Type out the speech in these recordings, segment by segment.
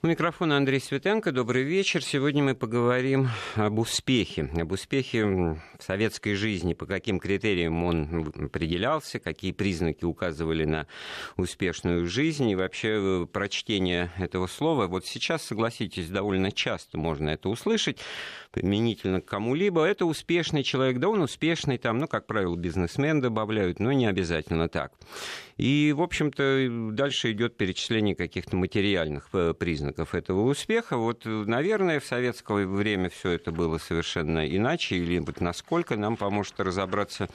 У микрофона Андрей Светенко. Добрый вечер. Сегодня мы поговорим об успехе. Об успехе в советской жизни, по каким критериям он определялся, какие признаки указывали на успешную жизнь. И вообще прочтение этого слова. Вот сейчас, согласитесь, довольно часто можно это услышать применительно к кому-либо. Это успешный человек. Да он успешный там, ну, как правило, бизнесмен добавляют, но не обязательно так. И, в общем-то, дальше идет перечисление каких-то материальных э, признаков этого успеха. Вот, наверное, в советское время все это было совершенно иначе, или насколько нам поможет разобраться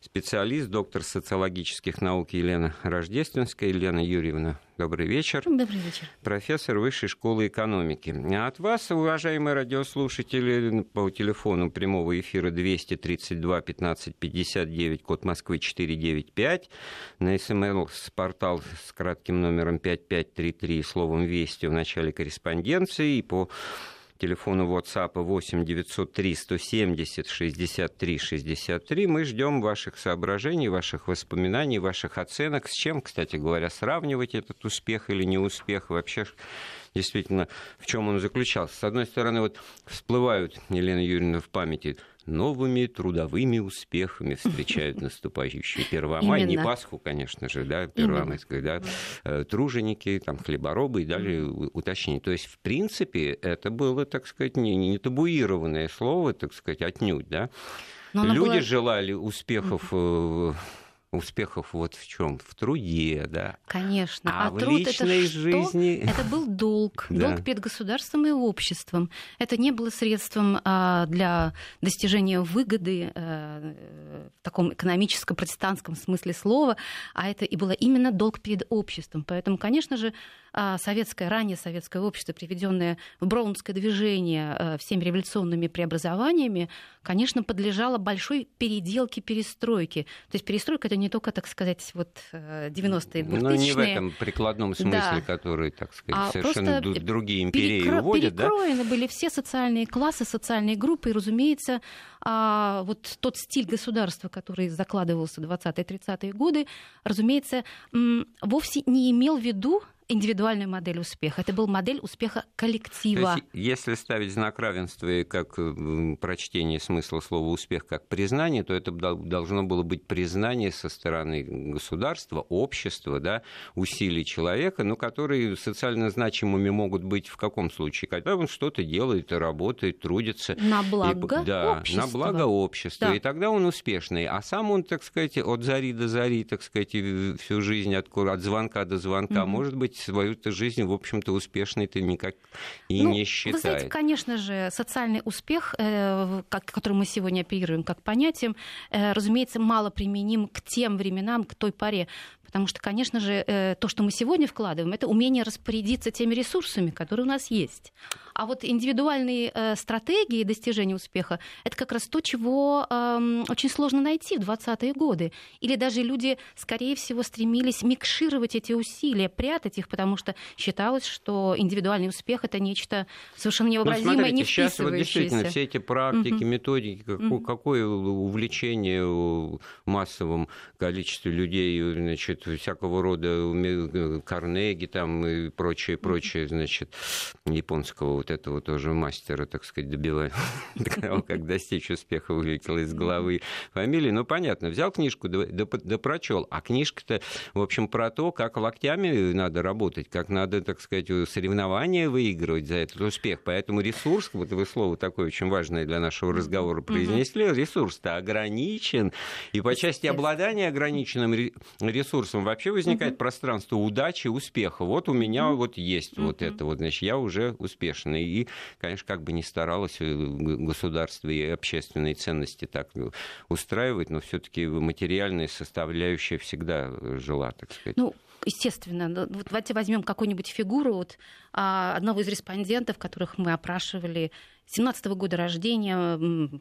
специалист, доктор социологических наук Елена Рождественская. Елена Юрьевна, Добрый вечер. Добрый вечер. Профессор Высшей школы экономики. А от вас, уважаемые радиослушатели, по телефону прямого эфира 232 15 59, код Москвы 495, на смс-портал с кратким номером 5533, словом «Вести» в начале корреспонденции, и по телефону WhatsApp 8 903 170 63 63. Мы ждем ваших соображений, ваших воспоминаний, ваших оценок. С чем, кстати говоря, сравнивать этот успех или неуспех вообще действительно, в чем он заключался. С одной стороны, вот всплывают, Елена Юрьевна, в памяти новыми трудовыми успехами встречают наступающий Первомай. Не Пасху, конечно же, да, Первомайскую, да, э, труженики, там, хлеборобы и далее уточнение. То есть, в принципе, это было, так сказать, не, не табуированное слово, так сказать, отнюдь, да. Люди была... желали успехов успехов вот в чем? В труде, да. Конечно. А, а в труд личной это жизни... Что? Это был долг. Да. Долг перед государством и обществом. Это не было средством а, для достижения выгоды а, в таком экономическо-протестантском смысле слова, а это и было именно долг перед обществом. Поэтому, конечно же, советское, ранее советское общество, приведенное в Браунское движение а, всеми революционными преобразованиями, конечно, подлежало большой переделке, перестройке. То есть перестройка это не только, так сказать, вот 90-е, 2000-е. Ну, не в этом прикладном смысле, да. который, так сказать, а совершенно другие империи перекро... уводят, перекроены да? были все социальные классы, социальные группы, и, разумеется, а, вот тот стиль государства, который закладывался в 20-30-е годы, разумеется, вовсе не имел в виду индивидуальную модель успеха. Это был модель успеха коллектива. То есть, если ставить знак равенства и как прочтение смысла слова успех как признание, то это должно было быть признание со стороны государства, общества, да, усилий человека, но которые социально значимыми могут быть в каком случае? Когда он что-то делает, работает, трудится. На благо и, да, общества. На благо общества. Да. И тогда он успешный. А сам он, так сказать, от зари до зари, так сказать, всю жизнь от, от звонка до звонка, mm-hmm. может быть, свою-то жизнь, в общем-то, успешной-то никак и ну, не считает. Вы знаете, конечно же, социальный успех, э, который мы сегодня оперируем как понятием, э, разумеется, мало применим к тем временам, к той поре. Потому что, конечно же, э, то, что мы сегодня вкладываем, это умение распорядиться теми ресурсами, которые у нас есть. А вот индивидуальные э, стратегии достижения успеха – это как раз то, чего эм, очень сложно найти в 20-е годы. Или даже люди, скорее всего, стремились микшировать эти усилия, прятать их, потому что считалось, что индивидуальный успех – это нечто совершенно ну, невообразимое, ну, смотрите, не сейчас вот действительно все эти практики, угу. методики, какое, угу. какое увлечение в массовом количестве людей, значит, всякого рода э, Карнеги там и прочее, прочее, значит, японского вот этого тоже мастера, так сказать, добивать, как достичь успеха, вылетела из головы фамилии. Ну, понятно, взял книжку, да прочел. А книжка-то, в общем, про то, как локтями надо работать, как надо, так сказать, соревнования выигрывать за этот успех. Поэтому ресурс, вот вы слово такое очень важное для нашего разговора произнесли, ресурс-то ограничен. И по части обладания ограниченным ресурсом вопросом вообще возникает угу. пространство удачи, успеха. Вот у меня угу. вот есть угу. вот это вот, значит, я уже успешный. И, конечно, как бы ни старалось э, государство и общественные ценности так ну, устраивать, но все-таки материальная составляющая всегда жила, так сказать. Ну, естественно. Ну, вот давайте возьмем какую-нибудь фигуру вот, а, одного из респондентов, которых мы опрашивали, 17 -го года рождения,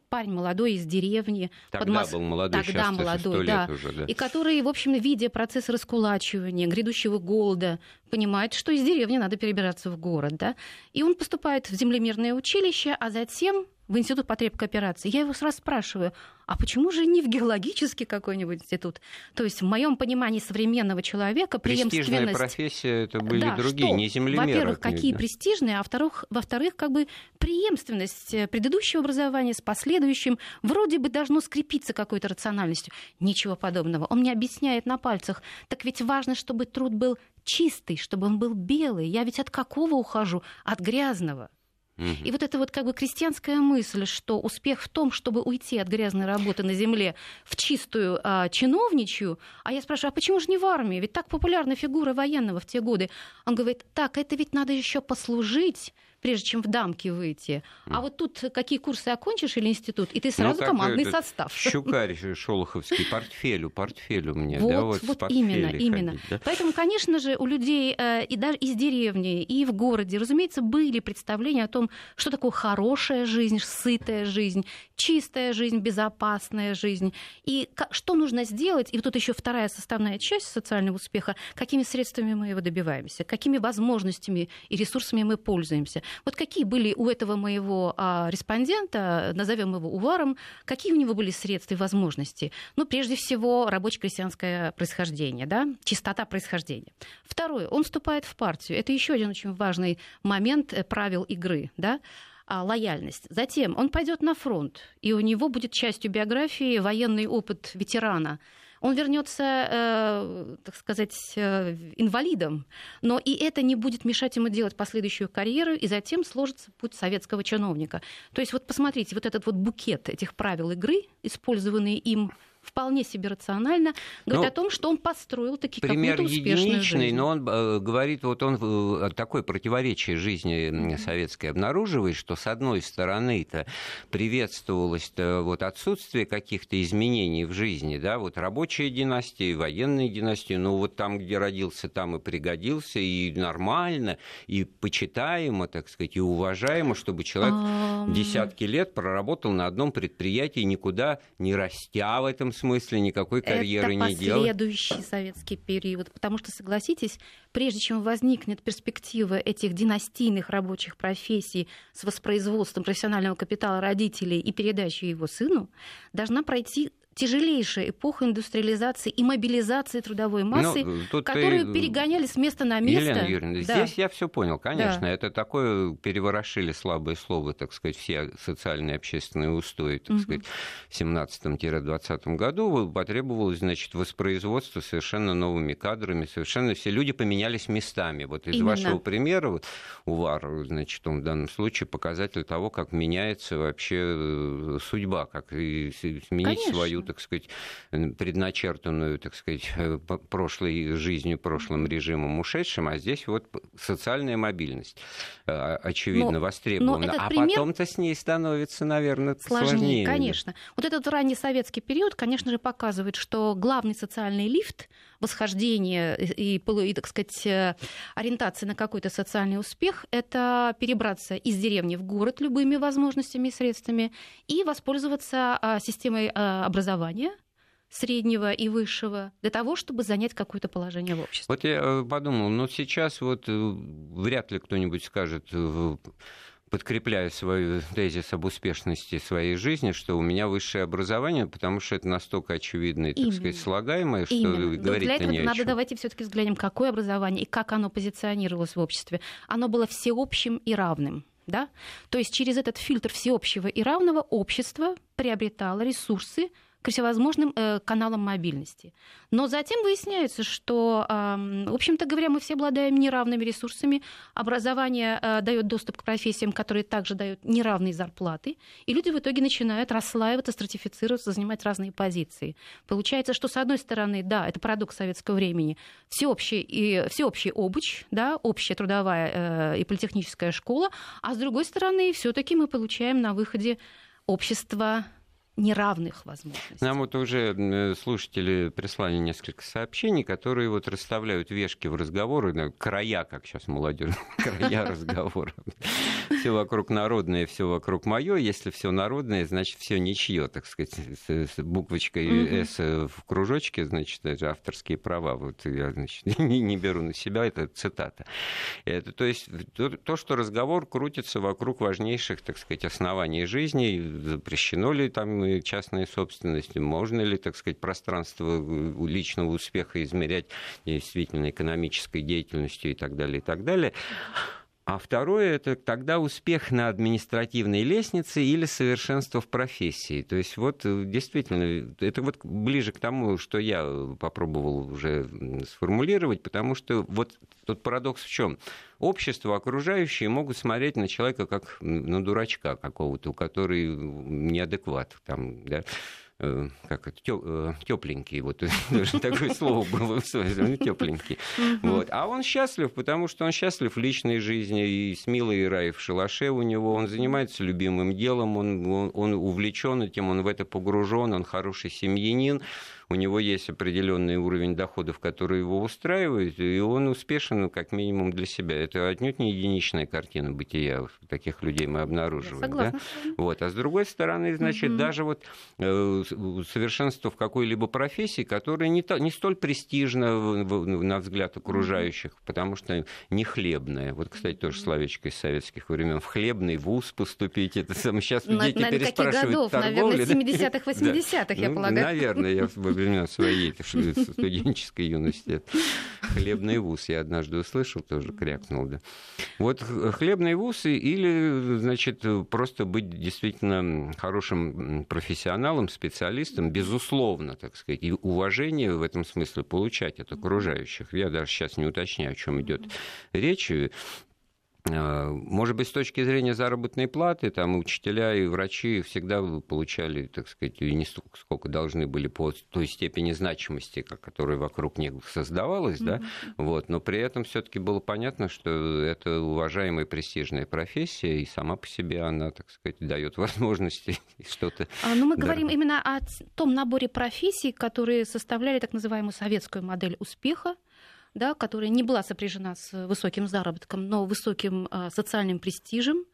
парень молодой из деревни. Тогда Мос... был молодой, Тогда молодой, да. Уже, да. И который, в общем, видя процесс раскулачивания, грядущего голода, понимает, что из деревни надо перебираться в город. Да? И он поступает в землемерное училище, а затем в институт потреб кооперации. Я его сразу спрашиваю, а почему же не в геологический какой-нибудь институт? То есть в моем понимании современного человека преемственность... Престижная профессия, это были да, другие, что? не землемеры. Во-первых, какие видно. престижные, а во-вторых, во-вторых, как бы преемственность э, предыдущего образования с последующим вроде бы должно скрепиться какой-то рациональностью. Ничего подобного. Он мне объясняет на пальцах. Так ведь важно, чтобы труд был чистый, чтобы он был белый. Я ведь от какого ухожу? От грязного. И вот эта вот как бы крестьянская мысль, что успех в том, чтобы уйти от грязной работы на земле в чистую а, чиновничью, а я спрашиваю, а почему же не в армии? Ведь так популярна фигура военного в те годы. Он говорит, так, это ведь надо еще послужить прежде чем в дамки выйти. А вот тут какие курсы окончишь или институт, и ты ну, сразу ну, командный состав. Щукарь шолоховский, портфелю, портфелю мне. Вот, да, вот, вот именно, ходить, именно. Да? Поэтому, конечно же, у людей э, и даже из деревни, и в городе, разумеется, были представления о том, что такое хорошая жизнь, сытая жизнь, чистая жизнь, безопасная жизнь. И что нужно сделать, и вот тут еще вторая составная часть социального успеха, какими средствами мы его добиваемся, какими возможностями и ресурсами мы пользуемся. Вот какие были у этого моего а, респондента, назовем его Уваром, какие у него были средства и возможности? Ну, прежде всего, рабоче-крестьянское происхождение, да, чистота происхождения. Второе, он вступает в партию. Это еще один очень важный момент э, правил игры, да, а, лояльность. Затем он пойдет на фронт, и у него будет частью биографии военный опыт ветерана он вернется, э, так сказать, э, инвалидом, но и это не будет мешать ему делать последующую карьеру, и затем сложится путь советского чиновника. То есть вот посмотрите, вот этот вот букет этих правил игры, использованный им вполне себе рационально, говорит ну, о том, что он построил таки пример какую-то успешную единичный, жизнь. но он э, говорит, вот он э, такое противоречие жизни советской обнаруживает, что с одной стороны-то приветствовалось -то вот отсутствие каких-то изменений в жизни, да, вот рабочая династия, военная династия, ну вот там, где родился, там и пригодился, и нормально, и почитаемо, так сказать, и уважаемо, чтобы человек десятки лет проработал на одном предприятии, никуда не растя в этом смысле никакой карьеры Это не делал. Это последующий советский период, потому что, согласитесь, прежде чем возникнет перспектива этих династийных рабочих профессий с воспроизводством профессионального капитала родителей и передачей его сыну, должна пройти тяжелейшая эпоха индустриализации и мобилизации трудовой массы, ну, которую ты... перегоняли с места на место. Елена Юрьевна, да. здесь я все понял, конечно. Да. Это такое переворошили слабое слово, так сказать, все социальные общественные устои, так угу. сказать, в 17-20 году потребовалось, значит, воспроизводство совершенно новыми кадрами, совершенно все люди поменялись местами. Вот из Именно. вашего примера, вот, УВАР, значит, он в данном случае показатель того, как меняется вообще э, судьба, как сменить Конечно. свою так сказать, предначертанную, так сказать, э, прошлой жизнью, прошлым режимом ушедшим, а здесь вот социальная мобильность, э, очевидно, но, востребована. Но а пример... потом-то с ней становится, наверное, сложнее. сложнее. Конечно. Вот этот ранний советский период, конечно же, показывает, что главный социальный лифт восхождение и, и, так сказать, э, ориентация на какой-то социальный успех, это перебраться из деревни в город любыми возможностями и средствами и воспользоваться а, системой а, образования, среднего и высшего для того, чтобы занять какое-то положение в обществе. Вот я э, подумал, но сейчас вот э, вряд ли кто-нибудь скажет подкрепляю свою тезис об успешности своей жизни, что у меня высшее образование, потому что это настолько очевидно и, так сказать, слагаемое, что Именно. говорить Для этого не надо давайте все-таки взглянем, какое образование и как оно позиционировалось в обществе. Оно было всеобщим и равным. Да? То есть через этот фильтр всеобщего и равного общество приобретало ресурсы, к всевозможным э, каналам мобильности. Но затем выясняется, что, в общем-то говоря, мы все обладаем неравными ресурсами. Образование э, дает доступ к профессиям, которые также дают неравные зарплаты. И люди в итоге начинают расслаиваться, стратифицироваться, занимать разные позиции. Получается, что, с одной стороны, да, это парадокс советского времени, всеобщий, и, всеобщий обуч, да, общая трудовая э, и политехническая школа, а с другой стороны, все-таки мы получаем на выходе общество неравных возможностей. Нам вот уже э, слушатели прислали несколько сообщений, которые вот расставляют вешки в разговоры, края, как сейчас молодежь, края разговора. Все вокруг народное, все вокруг мое. Если все народное, значит, все ничье, так сказать, с, с буквочкой «С» в кружочке, значит, это авторские права. Вот я, значит, не, не беру на себя, это цитата. Это, то есть то, то, что разговор крутится вокруг важнейших, так сказать, оснований жизни, запрещено ли там частная собственность, можно ли, так сказать, пространство личного успеха измерять действительно экономической деятельностью и так далее, и так далее. А второе – это тогда успех на административной лестнице или совершенство в профессии. То есть вот э, действительно, это вот ближе к тому, что я попробовал уже сформулировать, потому что вот тот парадокс в чем? Общество окружающие могут смотреть на человека как на дурачка какого-то, у который неадекват. Там, да? Э, как это, тепленький, вот такое слово было тепленький. Вот. А он счастлив, потому что он счастлив в личной жизни, и с милой рай в шалаше у него, он занимается любимым делом, он, он, он увлечен этим, он в это погружен, он хороший семьянин, у него есть определенный уровень доходов, который его устраивает, и он успешен, ну, как минимум, для себя. Это отнюдь не единичная картина бытия. Таких людей мы обнаруживаем. Да? Вот. А с другой стороны, значит, угу. даже вот э, совершенство в какой-либо профессии, которая не, то, не столь престижна на взгляд окружающих, угу. потому что не хлебная. Вот, кстати, тоже словечко из советских времен. В хлебный вуз поступить. Это сейчас на, дети наверное, переспрашивают годов? Наверное, 70-х, 80-х, я ну, полагаю. Наверное, я времена своей студенческой юности. Хлебный вуз я однажды услышал, тоже крякнул, да. Вот хлебный вуз или, значит, просто быть действительно хорошим профессионалом, специалистом, безусловно, так сказать, и уважение в этом смысле получать от окружающих. Я даже сейчас не уточняю, о чем идет речь. Э, может быть, с точки зрения заработной платы, там учителя и врачи всегда получали, так сказать, и не столько, сколько должны были по той степени значимости, которая вокруг них создавалась, mm-hmm. да, вот, но при этом все-таки было понятно, что это уважаемая престижная профессия, и сама по себе она, так сказать, дает возможности что-то. А, ну, мы говорим именно о том наборе профессий, которые составляли так называемую советскую модель успеха, да, которая не была сопряжена с высоким заработком, но высоким а, социальным престижем,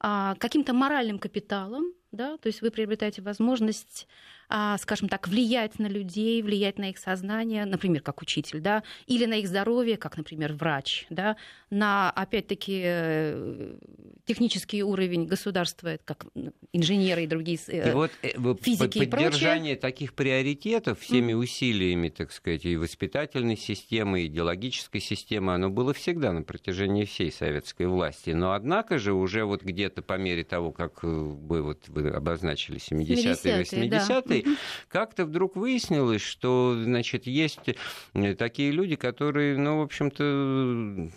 а, каким-то моральным капиталом, да, то есть вы приобретаете возможность а, скажем так, влиять на людей, влиять на их сознание, например, как учитель, да, или на их здоровье, как, например, врач, да, на, опять-таки, э, технический уровень государства, как инженеры и другие э, и вот, э, физики и Поддержание таких приоритетов всеми mm. усилиями, так сказать, и воспитательной системы, и идеологической системы, оно было всегда на протяжении всей советской власти. Но, однако же, уже вот где-то по мере того, как вы, вот, вы обозначили 70-е, 80-е, да как-то вдруг выяснилось, что, значит, есть э, такие люди, которые, ну, в общем-то,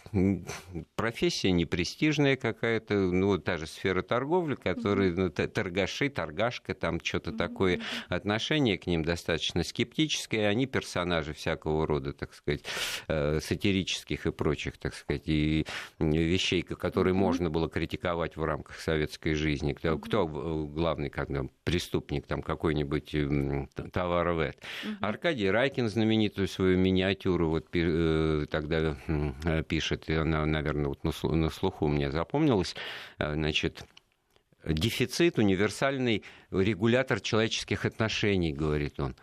профессия непрестижная какая-то, ну, та же сфера торговли, которые, ну, торгаши, торгашка, там что-то такое, отношение к ним достаточно скептическое, они персонажи всякого рода, так сказать, э, сатирических и прочих, так сказать, и вещей, которые можно было критиковать в рамках советской жизни. Кто, кто главный как, преступник, там какой-нибудь товаровед. Угу. Аркадий Райкин знаменитую свою миниатюру вот э, тогда э, пишет, и она, наверное, вот на слуху мне запомнилась, значит, дефицит, универсальный регулятор человеческих отношений, говорит он.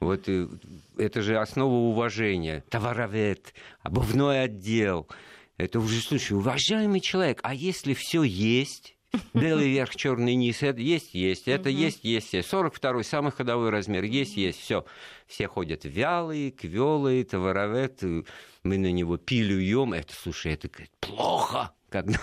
Вот это же основа уважения. Товаровед, обувной отдел. Это уже, слушай, уважаемый человек, а если все есть, Белый верх, черный низ. Это есть, есть. Это есть, есть, есть. 42-й, самый ходовой размер. Есть, есть. Все. Все ходят вялые, квелые, товаровед. Мы на него пилюем. Это, слушай, это плохо. Когда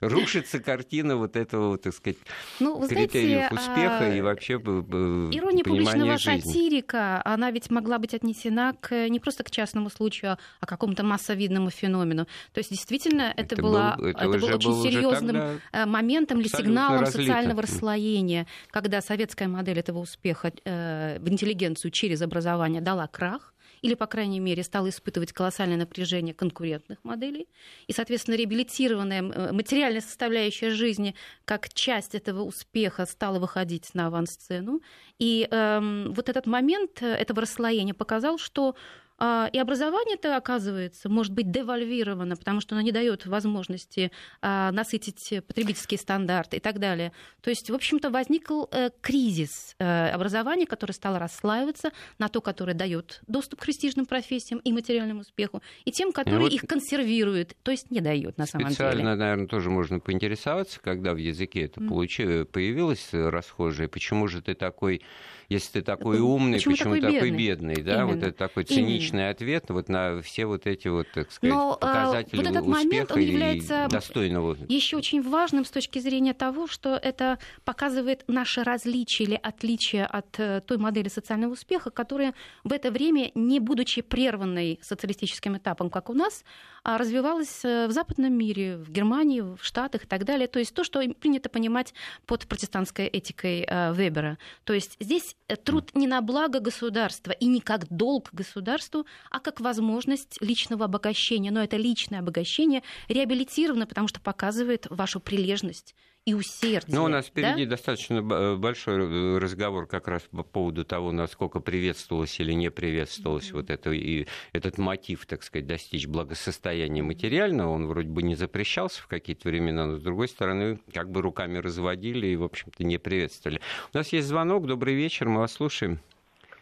рушится картина вот этого, так сказать, ну, вы критериев знаете, успеха а... и вообще Ирония публичного жизни. сатирика, она ведь могла быть отнесена к, не просто к частному случаю, а к какому-то массовидному феномену. То есть действительно это, это, было, был, это, это был очень был серьезным э, моментом или сигналом разлито. социального расслоения, когда советская модель этого успеха э, в интеллигенцию через образование дала крах, или, по крайней мере, стал испытывать колоссальное напряжение конкурентных моделей. И, соответственно, реабилитированная э, материальная составляющая жизни как часть этого успеха стала выходить на авансцену. И эм, вот этот момент этого расслоения показал, что и образование это оказывается может быть девальвировано, потому что оно не дает возможности а, насытить потребительские стандарты и так далее. То есть, в общем-то, возник э, кризис э, образования, который стал расслаиваться на то, которое дает доступ к престижным профессиям и материальному успеху, и тем, которые ну, вот их консервирует, то есть не дает на самом деле. Специально, наверное, тоже можно поинтересоваться, когда в языке это mm. появилось расхожее, почему же ты такой если ты такой умный, почему, почему такой, такой бедный? бедный да? Вот это такой циничный Именно. ответ вот на все вот эти вот, так сказать, Но, а, показатели вот этот успеха момент, он является достойного. Еще очень важным с точки зрения того, что это показывает наше различие или отличие от э, той модели социального успеха, которая в это время, не будучи прерванной социалистическим этапом, как у нас, а развивалась э, в западном мире, в Германии, в Штатах и так далее. То есть то, что принято понимать под протестантской этикой э, Вебера. То есть здесь труд не на благо государства и не как долг государству, а как возможность личного обогащения. Но это личное обогащение реабилитировано, потому что показывает вашу прилежность и усердие. Ну, у нас впереди да? достаточно э, большой э, разговор как раз по поводу того, насколько приветствовалось или не приветствовалось mm-hmm. вот это, и этот мотив, так сказать, достичь благосостояния материального. Он вроде бы не запрещался в какие-то времена, но, с другой стороны, как бы руками разводили и, в общем-то, не приветствовали. У нас есть звонок. Добрый вечер, мы вас слушаем.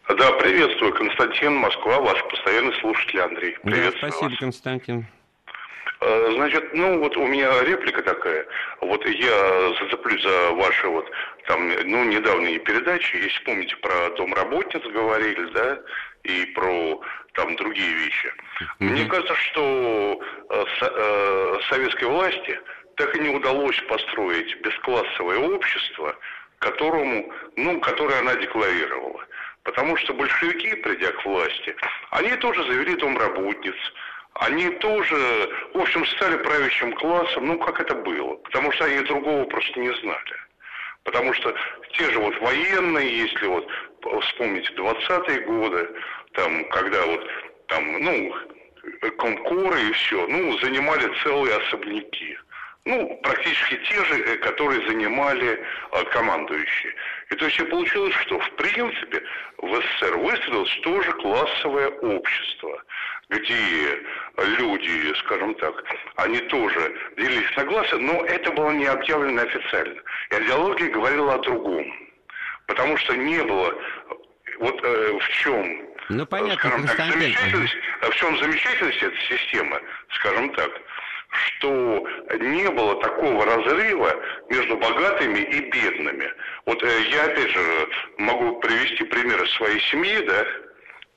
Да, приветствую, Константин, Москва, ваш постоянный слушатель Андрей. Приветствую да, спасибо, вас. Константин. Э, значит, ну вот у меня реплика такая. Вот я зацеплюсь за ваши вот там, ну, недавние передачи. Если помните, про дом работниц говорили, да, и про там другие вещи. Mm-hmm. Мне кажется, что э, э, советской власти так и не удалось построить бесклассовое общество, которому, ну, которое она декларировала. Потому что большевики, придя к власти, они тоже завели дом работниц, они тоже, в общем, стали правящим классом, ну, как это было, потому что они другого просто не знали. Потому что те же вот военные, если вот вспомнить 20-е годы, там, когда вот там, ну, комкоры и все, ну, занимали целые особняки. Ну, практически те же, э, которые занимали э, командующие. И то есть получилось, что в принципе в СССР выстроилось тоже классовое общество где люди, скажем так, они тоже делились на классы, но это было не объявлено официально. И идеология говорила о другом. Потому что не было вот э, в чем ну, понятно, скажем так, замечательность, в чем замечательность этой системы, скажем так, что не было такого разрыва между богатыми и бедными. Вот э, я опять же могу привести примеры своей семьи, да,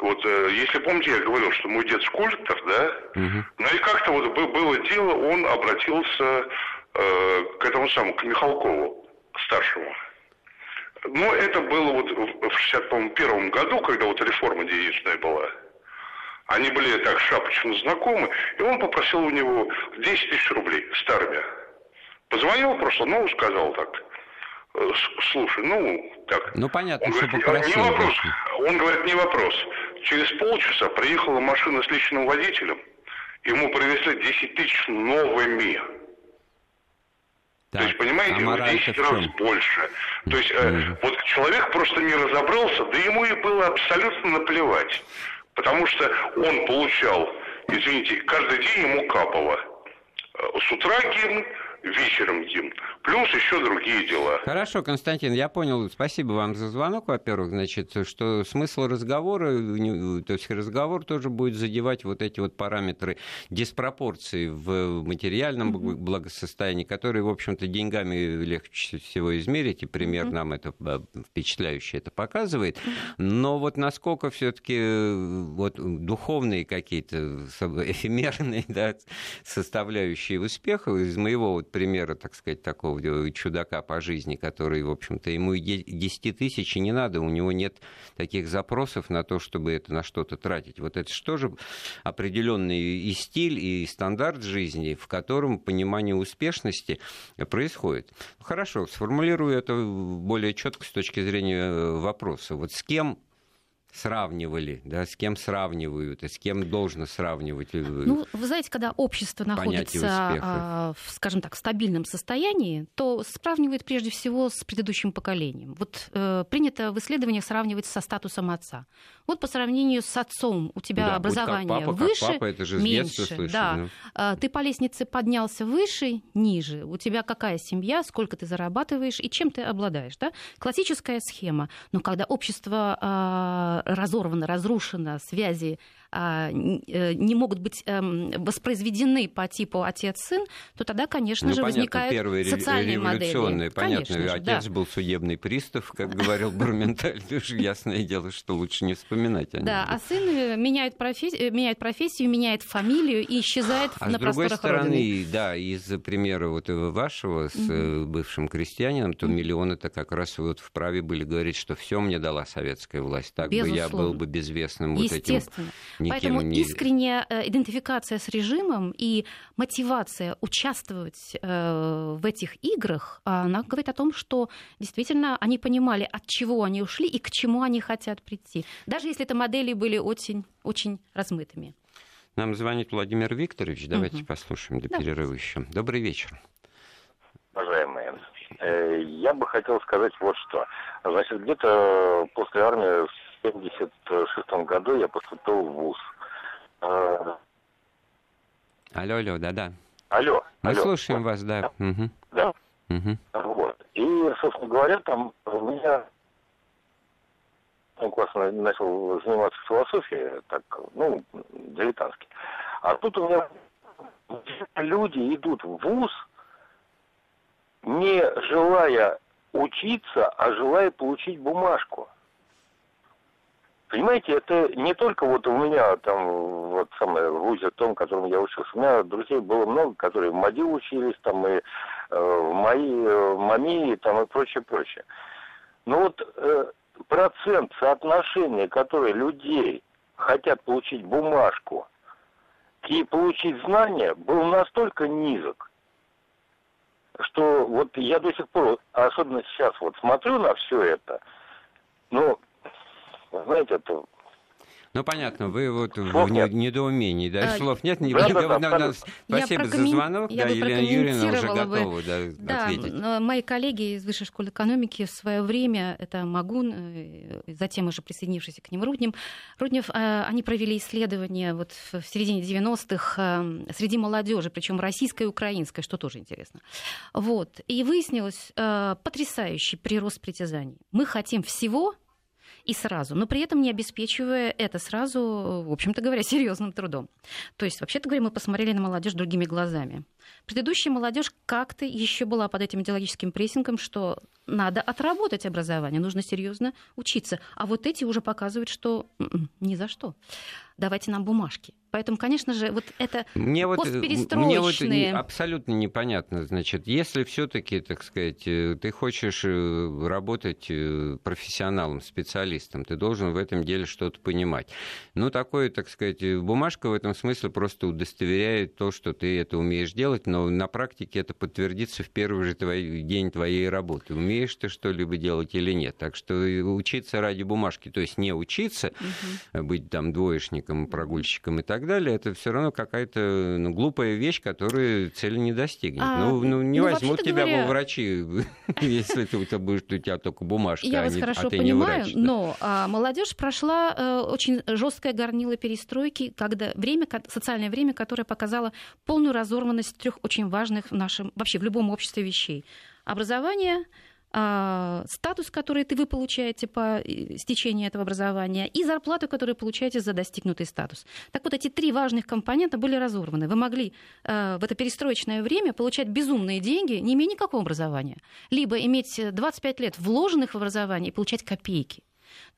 вот, э, если помните, я говорил, что мой дед скульптор, да? Угу. Ну и как-то вот было дело, он обратился э, к этому самому, к Михалкову, старшему. Ну, это было вот в 61 году, когда вот реформа денежная была. Они были так шапочно знакомы, и он попросил у него 10 тысяч рублей старыми. Позвонил просто, ну, сказал так. Э, слушай, ну, так. Ну, понятно, он что говорит, попросил. Не вопрос. Он говорит, не вопрос. Через полчаса приехала машина с личным водителем. Ему привезли 10 тысяч новыми. Так, То есть, понимаете, а в 10 раз больше. То есть, mm-hmm. вот человек просто не разобрался, да ему и было абсолютно наплевать. Потому что он получал, извините, каждый день ему капало. Э, с утра гимн, вечером гимн. Плюс еще другие дела. Хорошо, Константин, я понял. Спасибо вам за звонок, во-первых. Значит, что смысл разговора, то есть разговор тоже будет задевать вот эти вот параметры диспропорции в материальном mm-hmm. благосостоянии, которые, в общем-то, деньгами легче всего измерить, и пример mm-hmm. нам это а, впечатляюще это показывает. Но вот насколько все-таки э, вот духовные какие-то эфемерные да, составляющие успеха из моего вот примера, так сказать, такого чудака по жизни, который, в общем-то, ему 10 тысяч и не надо, у него нет таких запросов на то, чтобы это на что-то тратить. Вот это что же определенный и стиль, и стандарт жизни, в котором понимание успешности происходит. Хорошо, сформулирую это более четко с точки зрения вопроса. Вот с кем сравнивали, да, с кем сравнивают, и с кем должно сравнивать. Э, ну, вы знаете, когда общество находится, а, в, скажем так, в стабильном состоянии, то сравнивает прежде всего с предыдущим поколением. Вот э, принято в исследованиях сравнивать со статусом отца. Вот по сравнению с отцом у тебя да, образование папа, выше, папа, это же меньше, слышали, да. Ну. А, ты по лестнице поднялся выше, ниже. У тебя какая семья, сколько ты зарабатываешь и чем ты обладаешь, да? Классическая схема. Но когда общество разорвано, разрушено, связи не могут быть эм, воспроизведены по типу отец-сын, то тогда, конечно ну, же, понятно, возникают первые социальные революционные, модели. Понятно, конечно же, отец да. был судебный пристав, как говорил Барменталь, ясное дело, что лучше не вспоминать. Да, а сын э, меняет профессию, меняет, профессию, меняет фамилию и исчезает а на с другой просторах стороны, Родины. да, из примера вот вашего с угу. бывшим крестьянином, то миллионы-то как раз вот вправе были говорить, что все мне дала советская власть, так Безусловно. бы я был бы безвестным вот этим никем Поэтому не искренняя э, идентификация с режимом и мотивация участвовать э, в этих играх, она говорит о том, что действительно они понимали, от чего они ушли и к чему они хотят прийти. Даже если это модели были очень, очень размытыми. Нам звонит Владимир Викторович. Давайте угу. послушаем до да. перерыва еще. Добрый вечер. Уважаемые, э, я бы хотел сказать вот что. Значит, где-то после армии в 1976 году я поступил в ВУЗ. Алло, алло, да-да. Алло. Мы алло. слушаем вас, да. Да. Угу. да? Угу. Вот. И, собственно говоря, там у меня классно начал заниматься философией, так, ну, дилетантски. А тут у меня люди идут в ВУЗ, не желая учиться, а желая получить бумажку. Понимаете, это не только вот у меня там вот самое в ВУЗе том, в котором я учился. У меня друзей было много, которые в МАДИ учились, там и э, в МАИ, э, МАМИ, там и прочее, прочее. Но вот э, процент соотношения, который людей хотят получить бумажку и получить знания, был настолько низок, что вот я до сих пор, особенно сейчас вот смотрю на все это, ну, знаете, это ну, понятно, вы вот слов в нет. недоумении, да, а, слов нет. Не, да, да, да, да, спасибо за звонок, я да, бы Елена Юрьевна уже бы, готова да, да, ответить. мои коллеги из Высшей школы экономики в свое время, это Магун, э, затем уже присоединившийся к ним Руднев, Руднев э, они провели исследование вот в середине 90-х э, среди молодежи, причем российской и украинской, что тоже интересно. Вот. И выяснилось потрясающий прирост притязаний. Мы хотим всего, и сразу, но при этом не обеспечивая это сразу, в общем-то говоря, серьезным трудом. То есть, вообще-то говоря, мы посмотрели на молодежь другими глазами. Предыдущая молодежь как-то еще была под этим идеологическим прессингом, что надо отработать образование, нужно серьезно учиться. А вот эти уже показывают, что м-м, ни за что. Давайте нам бумажки. Поэтому, конечно же, вот это мне вот, постперестроечные... Мне вот абсолютно непонятно, значит, если все таки так сказать, э, ты хочешь э, работать э, профессионалом, специалистом, ты должен в этом деле что-то понимать. Ну, такое, так сказать, бумажка в этом смысле просто удостоверяет то, что ты это умеешь делать, но на практике это подтвердится в первый же твой, день твоей работы. Умеешь ты что-либо делать или нет. Так что учиться ради бумажки, то есть не учиться, угу. быть там двоечником, прогульщиком и так далее, это все равно какая-то ну, глупая вещь, которая цели не достигнет. А, ну, ну, не ну, возьмут тебя говоря... во врачи, если ты, будешь у тебя только бумажка, Я а, вас не, хорошо а ты понимаю, не врач. Но а, молодежь прошла а, очень жесткое горнило перестройки, когда время, социальное время, которое показало полную разорванность трех очень важных в нашем, вообще в любом обществе вещей. Образование, статус, который ты, вы получаете по стечению этого образования, и зарплату, которую получаете за достигнутый статус. Так вот, эти три важных компонента были разорваны. Вы могли э, в это перестроечное время получать безумные деньги, не имея никакого образования, либо иметь 25 лет вложенных в образование и получать копейки.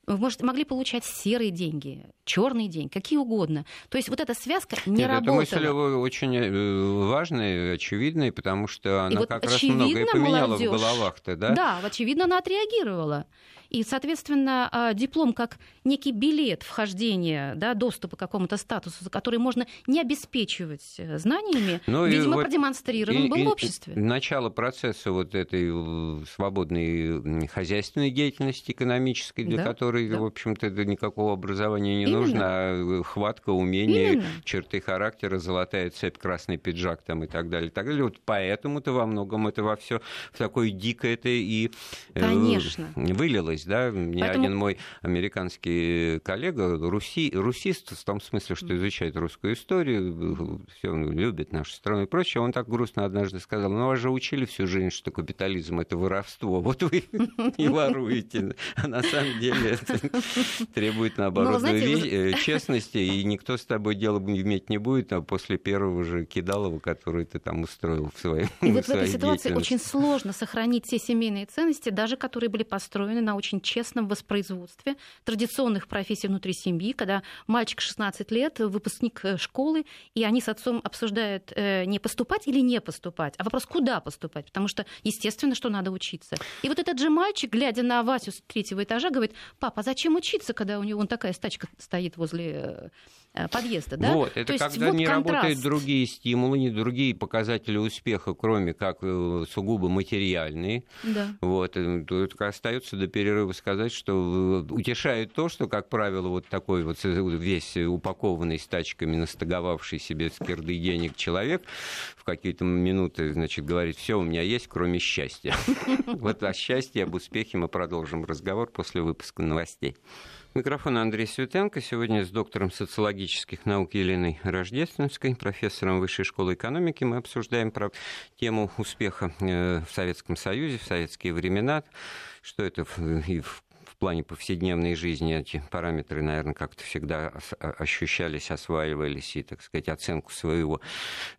Вы может, могли получать серые деньги, черные деньги, какие угодно. То есть вот эта связка не Нет, работала. Эта мысль очень э, важная, очевидная, потому что она и вот как раз многое поменяла молодежь, в головах-то, да? Да, очевидно, она отреагировала. И, соответственно, а, диплом как некий билет вхождения, да, доступа к какому-то статусу, за который можно не обеспечивать э, знаниями, ну, видимо, вот продемонстрирован и, был и, в обществе. Начало процесса вот этой э, свободной хозяйственной деятельности экономической, для да, которой, да. в общем-то, никакого образования не Именно. нужно, а хватка, умение, Именно. черты характера, золотая цепь, красный пиджак там и так далее, и так далее. Вот поэтому-то во многом это во все в такое дикое это и Конечно. вылилось, да. Мне Поэтому... один мой американский коллега, руси, русист, в том смысле, что изучает русскую историю, все любит нашу страну и прочее, он так грустно однажды сказал, ну, вас же учили всю жизнь, что капитализм – это воровство, вот вы и воруете. А на самом деле это требует, наоборот, ну, э, честности, и никто с тобой дело иметь не будет, а после первого же кидалова, который ты там устроил в своей И вот в этой ситуации очень сложно сохранить те семейные ценности, даже которые были построены на очень честном воспроизводстве традиционных профессий внутри семьи, когда мальчик 16 лет, выпускник э, школы, и они с отцом обсуждают э, не поступать или не поступать, а вопрос, куда поступать, потому что, естественно, что надо учиться. И вот этот же мальчик, глядя на Васю с третьего этажа, говорит, папа, а зачем учиться, когда у него вон такая стачка стоит возле э, подъезда, да? Вот, это То когда есть, вот не контраст. работают другие стимулы, не другие показатели успеха, кроме как сугубо материальные. Да. Вот, тут остается до перерыва сказать, что утешает то, что, как правило, вот такой вот весь упакованный с тачками, настаговавший себе скирды денег человек в какие-то минуты, значит, говорит, все у меня есть, кроме счастья. Вот о счастье, об успехе мы продолжим разговор после выпуска новостей. Микрофон Андрей Светенко. Сегодня с доктором социологических наук Еленой Рождественской, профессором Высшей школы экономики. Мы обсуждаем про тему успеха э, в Советском Союзе, в советские времена, что это и в плане повседневной жизни эти параметры, наверное, как-то всегда ощущались, осваивались, и, так сказать, оценку своего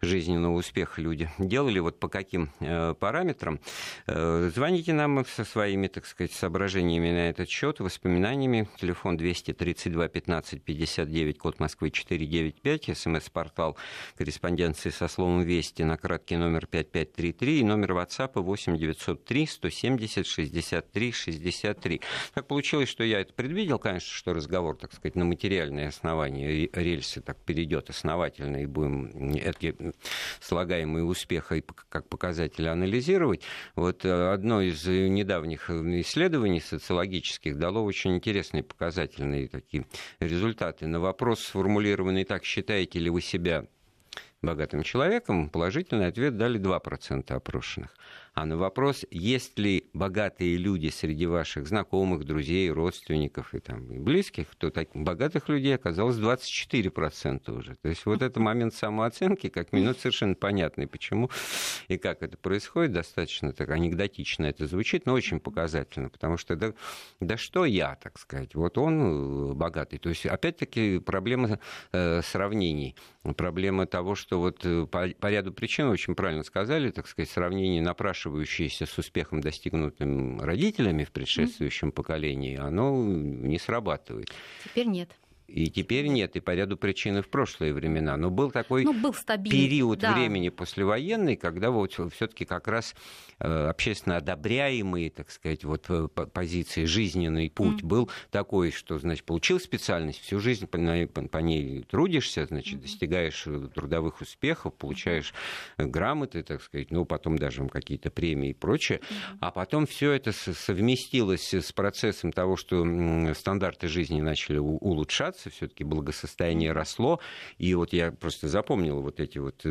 жизненного успеха люди делали. Вот по каким э, параметрам? Э, звоните нам со своими, так сказать, соображениями на этот счет, воспоминаниями. Телефон 232 15 59, код Москвы 495, смс-портал корреспонденции со словом «Вести» на краткий номер 5533 и номер WhatsApp 8 903 170 63 63. Так получилось, что я это предвидел, конечно, что разговор, так сказать, на материальное основание рельсы так перейдет основательно, и будем эти слагаемые успеха как показатели анализировать. Вот э, одно из недавних исследований социологических дало очень интересные показательные такие результаты. На вопрос, сформулированный так, считаете ли вы себя богатым человеком, положительный ответ дали 2% опрошенных. А на вопрос, есть ли богатые люди среди ваших знакомых, друзей, родственников и, там, близких, то таких богатых людей оказалось 24% уже. То есть вот этот момент самооценки, как минут, совершенно понятный, почему и как это происходит. Достаточно так анекдотично это звучит, но очень показательно, потому что да, да что я, так сказать, вот он э, богатый. То есть опять-таки проблема э, сравнений, проблема того, что вот э, по, по ряду причин, очень правильно сказали, так сказать, сравнение напрашивается напрашивающееся с успехом, достигнутым родителями в предшествующем поколении, оно не срабатывает. Теперь нет. И теперь нет, и по ряду причин и в прошлые времена. Но был такой ну, был период да. времени послевоенный, когда вот все-таки как раз Э, общественно одобряемые, так сказать, вот э, позиции, жизненный путь mm. был такой, что, значит, получил специальность, всю жизнь по ней, по ней трудишься, значит, достигаешь э, трудовых успехов, получаешь грамоты, так сказать, ну, потом даже какие-то премии и прочее, mm. а потом все это совместилось с процессом того, что стандарты жизни начали улучшаться, все-таки благосостояние росло, и вот я просто запомнил вот эти вот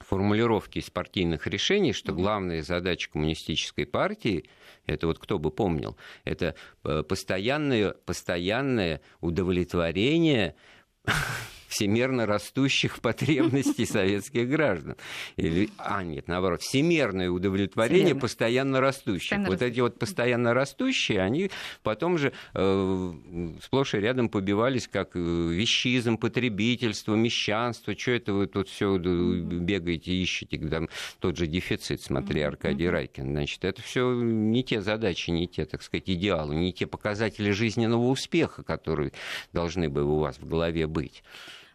формулировки из партийных решений, что главная задача коммунистической партии, это вот кто бы помнил, это э, постоянное, постоянное удовлетворение всемерно растущих потребностей советских граждан. Или, а, нет, наоборот, всемерное удовлетворение Всемерно. постоянно растущих. Постоянно вот эти вот постоянно растущие, они потом же э, сплошь и рядом побивались как э, вещизм, потребительство, мещанство. Что это вы тут все бегаете, ищете? Там тот же дефицит, смотри, Аркадий. Райкин. Значит, это все не те задачи, не те, так сказать, идеалы, не те показатели жизненного успеха, которые должны бы у вас в голове быть.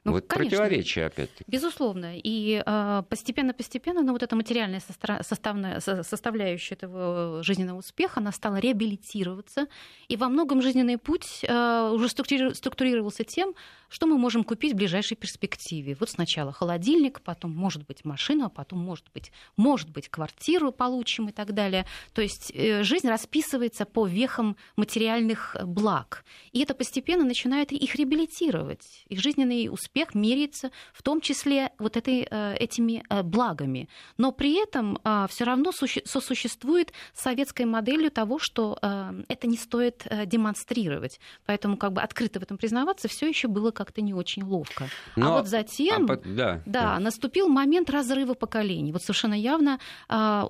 Ну, вот конечно, противоречие опять-таки. Безусловно. И а, постепенно-постепенно, ну, вот эта материальная составная, составляющая этого жизненного успеха, она стала реабилитироваться. И во многом жизненный путь а, уже структурировался тем, что мы можем купить в ближайшей перспективе. Вот сначала холодильник, потом, может быть, машину, а потом, может быть, может быть, квартиру получим и так далее. То есть э, жизнь расписывается по вехам материальных благ. И это постепенно начинает их реабилитировать. Их жизненный успех меряется в том числе вот этой, э, этими э, благами. Но при этом а, все равно сосуществует советской моделью того, что это не стоит демонстрировать. Поэтому как бы открыто в этом признаваться все еще было как-то не очень ловко. А Но... А вот затем а, да, да, да. наступил момент разрыва поколений. Вот совершенно явно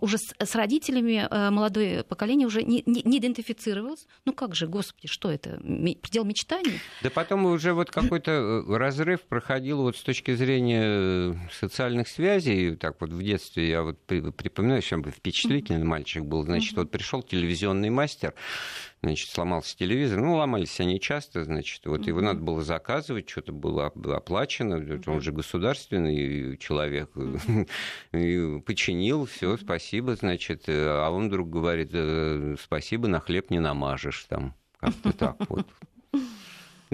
уже с, с родителями молодое поколение уже не, не, не идентифицировалось. Ну как же, господи, что это? Предел мечтаний? Да потом уже вот какой-то э, разрыв проходил вот с точки зрения э, социальных связей. Так вот в детстве я вот припоминаю, что впечатлительный мальчик был. Значит, вот пришел телевизионный мастер, значит, сломался телевизор. Ну, ломались они часто, значит, вот его надо было заказывать, что-то было оплачено, он же государственный человек, и починил, все, спасибо, значит, а он вдруг говорит, «Э, спасибо, на хлеб не намажешь там, как-то так вот.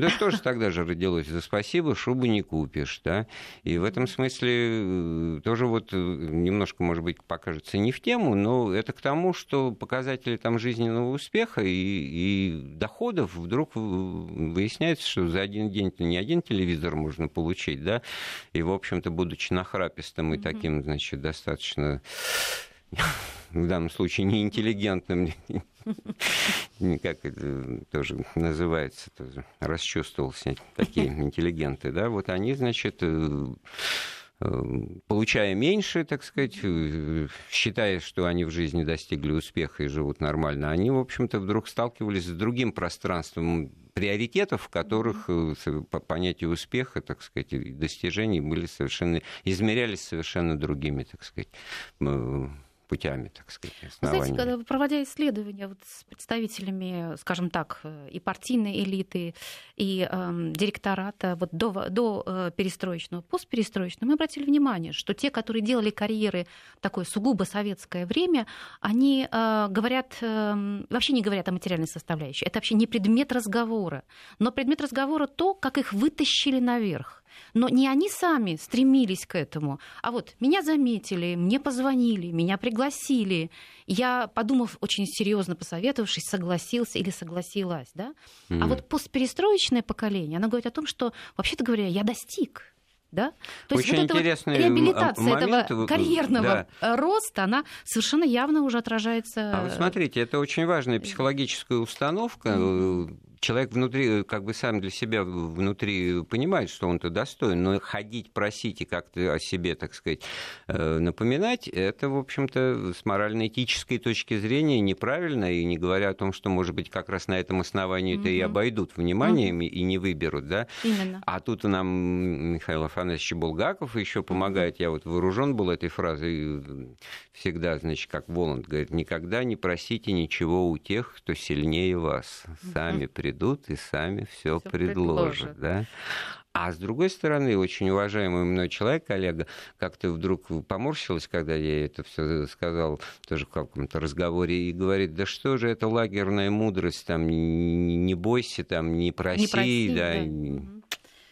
Да что же тогда же родилось? За спасибо шубу не купишь, да? И в этом смысле э, тоже вот э, немножко, может быть, покажется не в тему, но это к тому, что показатели там жизненного успеха и, и доходов вдруг выясняется, что за один день не один телевизор можно получить, да? И, в общем-то, будучи нахрапистым и таким, значит, достаточно в данном случае неинтеллигентным, как это тоже называется, тоже расчувствовался, такие интеллигенты, да, вот они, значит, э, э, получая меньше, так сказать, э, считая, что они в жизни достигли успеха и живут нормально, они, в общем-то, вдруг сталкивались с другим пространством приоритетов, в которых по понятию успеха, так сказать, достижений были совершенно, измерялись совершенно другими, так сказать, путями, так сказать, основаниями. Знаете, когда, проводя исследования вот с представителями, скажем так, и партийной элиты, и э, директората вот до, до э, перестроечного, постперестроечного, мы обратили внимание, что те, которые делали карьеры в такое сугубо советское время, они э, говорят, э, вообще не говорят о материальной составляющей. Это вообще не предмет разговора. Но предмет разговора то, как их вытащили наверх но не они сами стремились к этому, а вот меня заметили, мне позвонили, меня пригласили. Я, подумав очень серьезно, посоветовавшись, согласился или согласилась. Да? Mm-hmm. А вот постперестроечное поколение, оно говорит о том, что, вообще-то говоря, я достиг да? То Очень есть вот эта вот реабилитация момент, этого карьерного да. роста, она совершенно явно уже отражается. А вы смотрите, это очень важная психологическая установка. Mm-hmm человек внутри, как бы сам для себя внутри понимает, что он-то достоин, но ходить, просить и как-то о себе, так сказать, э, напоминать, это, в общем-то, с морально-этической точки зрения неправильно, и не говоря о том, что, может быть, как раз на этом основании это mm-hmm. и обойдут вниманием mm-hmm. и не выберут, да? Именно. А тут нам Михаил Афанасьевич Булгаков еще помогает, я вот вооружен был этой фразой всегда, значит, как Воланд говорит, никогда не просите ничего у тех, кто сильнее вас, сами mm-hmm придут и сами все предложат. предложат. Да? А с другой стороны, очень уважаемый мной человек, коллега, как-то вдруг поморщилась, когда я это все сказал тоже в каком-то разговоре, и говорит, да что же это лагерная мудрость, там, не бойся, там, не проси, не проси да, да.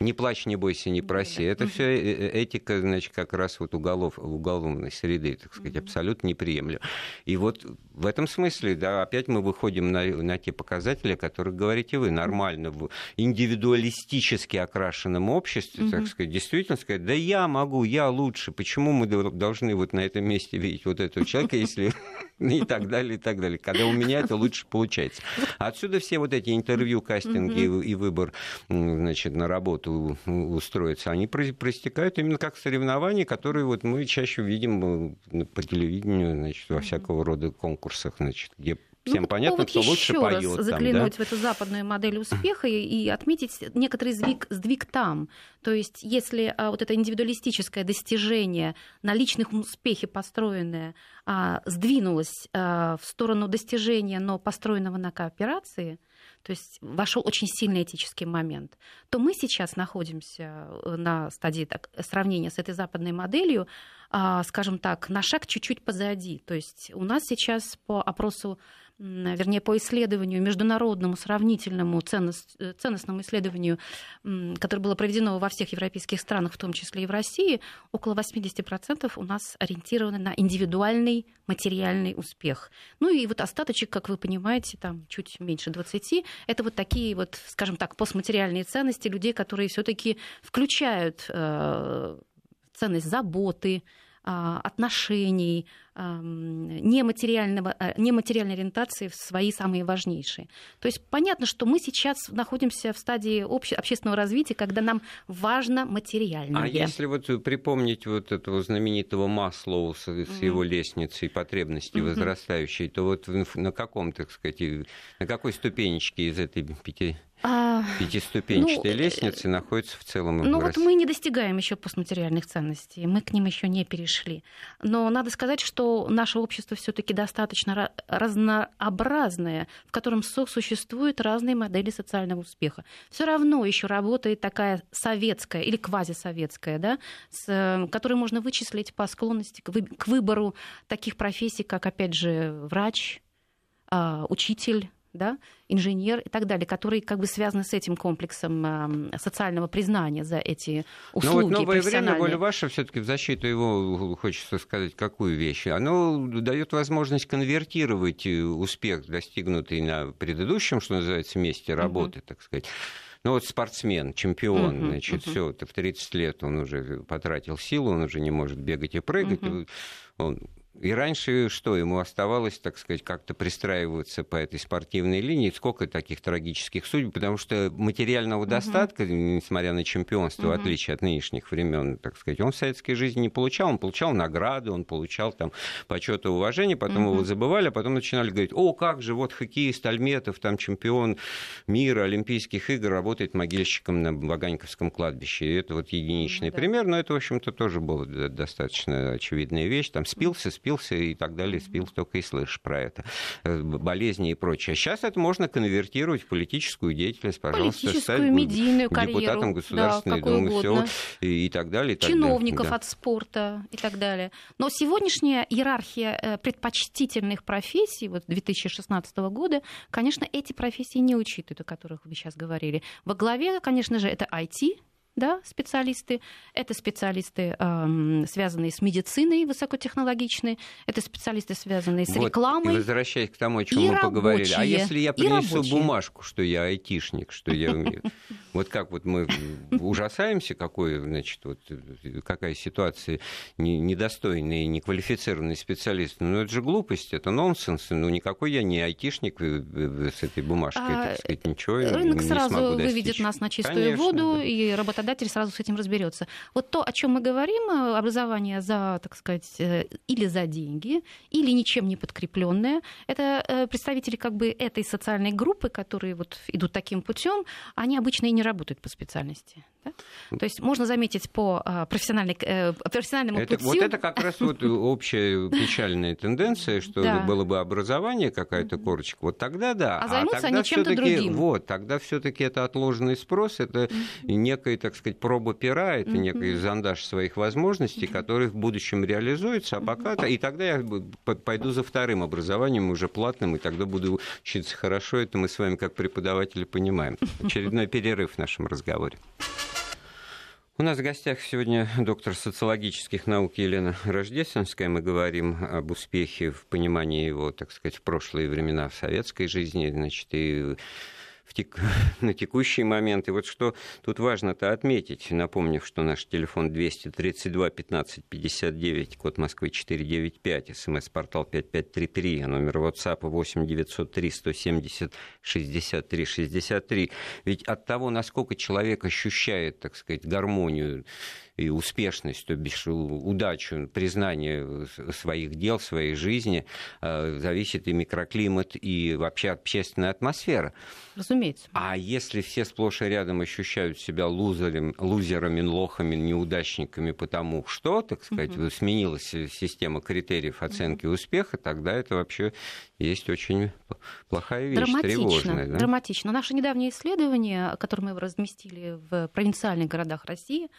Не плачь, не бойся, не проси. Это все э, э, этика, значит, как раз вот уголов, уголовной среды, так сказать, абсолютно неприемлема. И вот в этом смысле, да, опять мы выходим на, на те показатели, о которых говорите вы, нормально в индивидуалистически окрашенном обществе, так сказать, действительно сказать, да я могу, я лучше, почему мы должны вот на этом месте видеть вот этого человека, если и так далее, и так далее. Когда у меня это лучше получается. Отсюда все вот эти интервью, кастинги и выбор значит, на работу устроиться, они проистекают именно как соревнования, которые вот мы чаще видим э, по телевидению, значит, во всякого рода конкурсах, значит, где всем ну, понятно, кто лучше поет. Раз заглянуть да? в эту западную модель успеха и, и отметить некоторый сдвиг, сдвиг там. То есть, если а, вот это индивидуалистическое достижение на личных успехе построенное а, сдвинулось а, в сторону достижения, но построенного на кооперации, то есть вошел очень сильный этический момент, то мы сейчас находимся э, на стадии так, сравнения с этой западной моделью, а, скажем так, на шаг чуть-чуть позади. То есть у нас сейчас по опросу вернее, по исследованию, международному сравнительному ценность, э, ценностному исследованию, которое было проведено во всех европейских странах, в том числе и в России, около 80% у нас ориентированы на индивидуальный материальный успех. Ну и вот остаточек, как вы понимаете, там чуть меньше 20, это вот такие вот, скажем так, постматериальные ценности людей, которые все таки включают э, ценность заботы, отношений, нематериального, э, нематериальной ориентации в свои самые важнейшие. То есть понятно, что мы сейчас находимся в стадии обще, общественного развития, когда нам важно материальное. А если вот припомнить вот этого знаменитого Маслоу с, с его лестницей потребностей mm-hmm. возрастающей, то вот на каком, так сказать, на какой ступенечке из этой пяти а, Пятиступенчатая ну, лестница находится в целом. Ну вот мы не достигаем еще постматериальных ценностей, мы к ним еще не перешли. Но надо сказать, что наше общество все-таки достаточно разнообразное, в котором существуют разные модели социального успеха. Все равно еще работает такая советская или квазисоветская, да, с, которую можно вычислить по склонности к, вы, к выбору таких профессий, как, опять же, врач, а, учитель, да, инженер и так далее, которые как бы связаны с этим комплексом социального признания за эти услуги Но вот новое время, воля ваша, все таки в защиту его, хочется сказать, какую вещь? Оно дает возможность конвертировать э, успех, достигнутый на предыдущем, что называется, месте работы, uh-huh. так сказать, ну вот спортсмен, чемпион, uh-huh, значит, uh-huh. все, в 30 лет он уже потратил силу, он уже не может бегать и прыгать, uh-huh. он и раньше что, ему оставалось, так сказать, как-то пристраиваться по этой спортивной линии? Сколько таких трагических судеб? Потому что материального угу. достатка, несмотря на чемпионство, угу. в отличие от нынешних времен, так сказать, он в советской жизни не получал. Он получал награды, он получал там почет и уважение, потом угу. его забывали, а потом начинали говорить, о, как же, вот хоккеист Альметов, там чемпион мира, Олимпийских игр, работает могильщиком на Ваганьковском кладбище. И это вот единичный да. пример, но это, в общем-то, тоже была достаточно очевидная вещь. Там спился, спился спился и так далее, спил, только и слышишь про это, э, болезни и прочее. Сейчас это можно конвертировать в политическую деятельность, пожалуйста, политическую, медийную депутатом Государственной да, Думы, все, и, и так далее. И так Чиновников далее. от спорта и так далее. Но сегодняшняя иерархия э, предпочтительных профессий вот 2016 года, конечно, эти профессии не учитывают, о которых вы сейчас говорили. Во главе, конечно же, это IT, да, специалисты. Это специалисты, э, связанные с медициной высокотехнологичные, это специалисты, связанные с вот, рекламой. И возвращаясь к тому, о чем мы рабочие, поговорили. А если я принесу бумажку, что я айтишник, что я? Вот как вот мы ужасаемся, какой, значит, вот, какая ситуация недостойный и неквалифицированный специалист. Ну, это же глупость, это нонсенс. Ну, никакой я не айтишник э, э, с этой бумажкой, а, так сказать, ничего Рынок не сразу смогу выведет нас на чистую Конечно, воду, да. и работодатель сразу с этим разберется. Вот то, о чем мы говорим, э, образование за, так сказать, или за деньги, или ничем не подкрепленное, это представители как бы этой социальной группы, которые вот идут таким путем, они обычно и не работают по специальности. Да? То есть можно заметить по а, профессиональной, э, профессиональному это, пути... Вот это как раз вот общая печальная тенденция, что да. было бы образование, какая-то корочка, вот тогда да. А, а займутся они чем-то другим. Вот, тогда все таки это отложенный спрос, это некая, так сказать, проба пера, это некий зондаж своих возможностей, который в будущем реализуется, а пока... И тогда я пойду за вторым образованием, уже платным, и тогда буду учиться хорошо, это мы с вами как преподаватели понимаем. Очередной перерыв в нашем разговоре. У нас в гостях сегодня доктор социологических наук Елена Рождественская. Мы говорим об успехе в понимании его, так сказать, в прошлые времена в советской жизни, значит, и в тек... на текущий момент. И вот что тут важно-то отметить, напомнив, что наш телефон 232 15 59, код Москвы 495, смс-портал 5533, а номер WhatsApp 8 903 170 63 63. Ведь от того, насколько человек ощущает, так сказать, гармонию и успешность, то бишь удачу, признание своих дел, своей жизни, зависит и микроклимат, и вообще общественная атмосфера. Разумеется. А если все сплошь и рядом ощущают себя лузерами, лузерами лохами, неудачниками, потому что, так сказать, угу. сменилась система критериев оценки угу. успеха, тогда это вообще есть очень плохая вещь, драматично, тревожная. Да? Драматично. Наше недавнее исследование, которое мы разместили в провинциальных городах России,